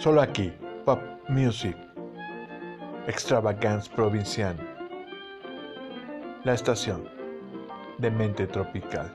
Solo aquí, Pop Music, Extravagance Provincial, la estación de mente tropical.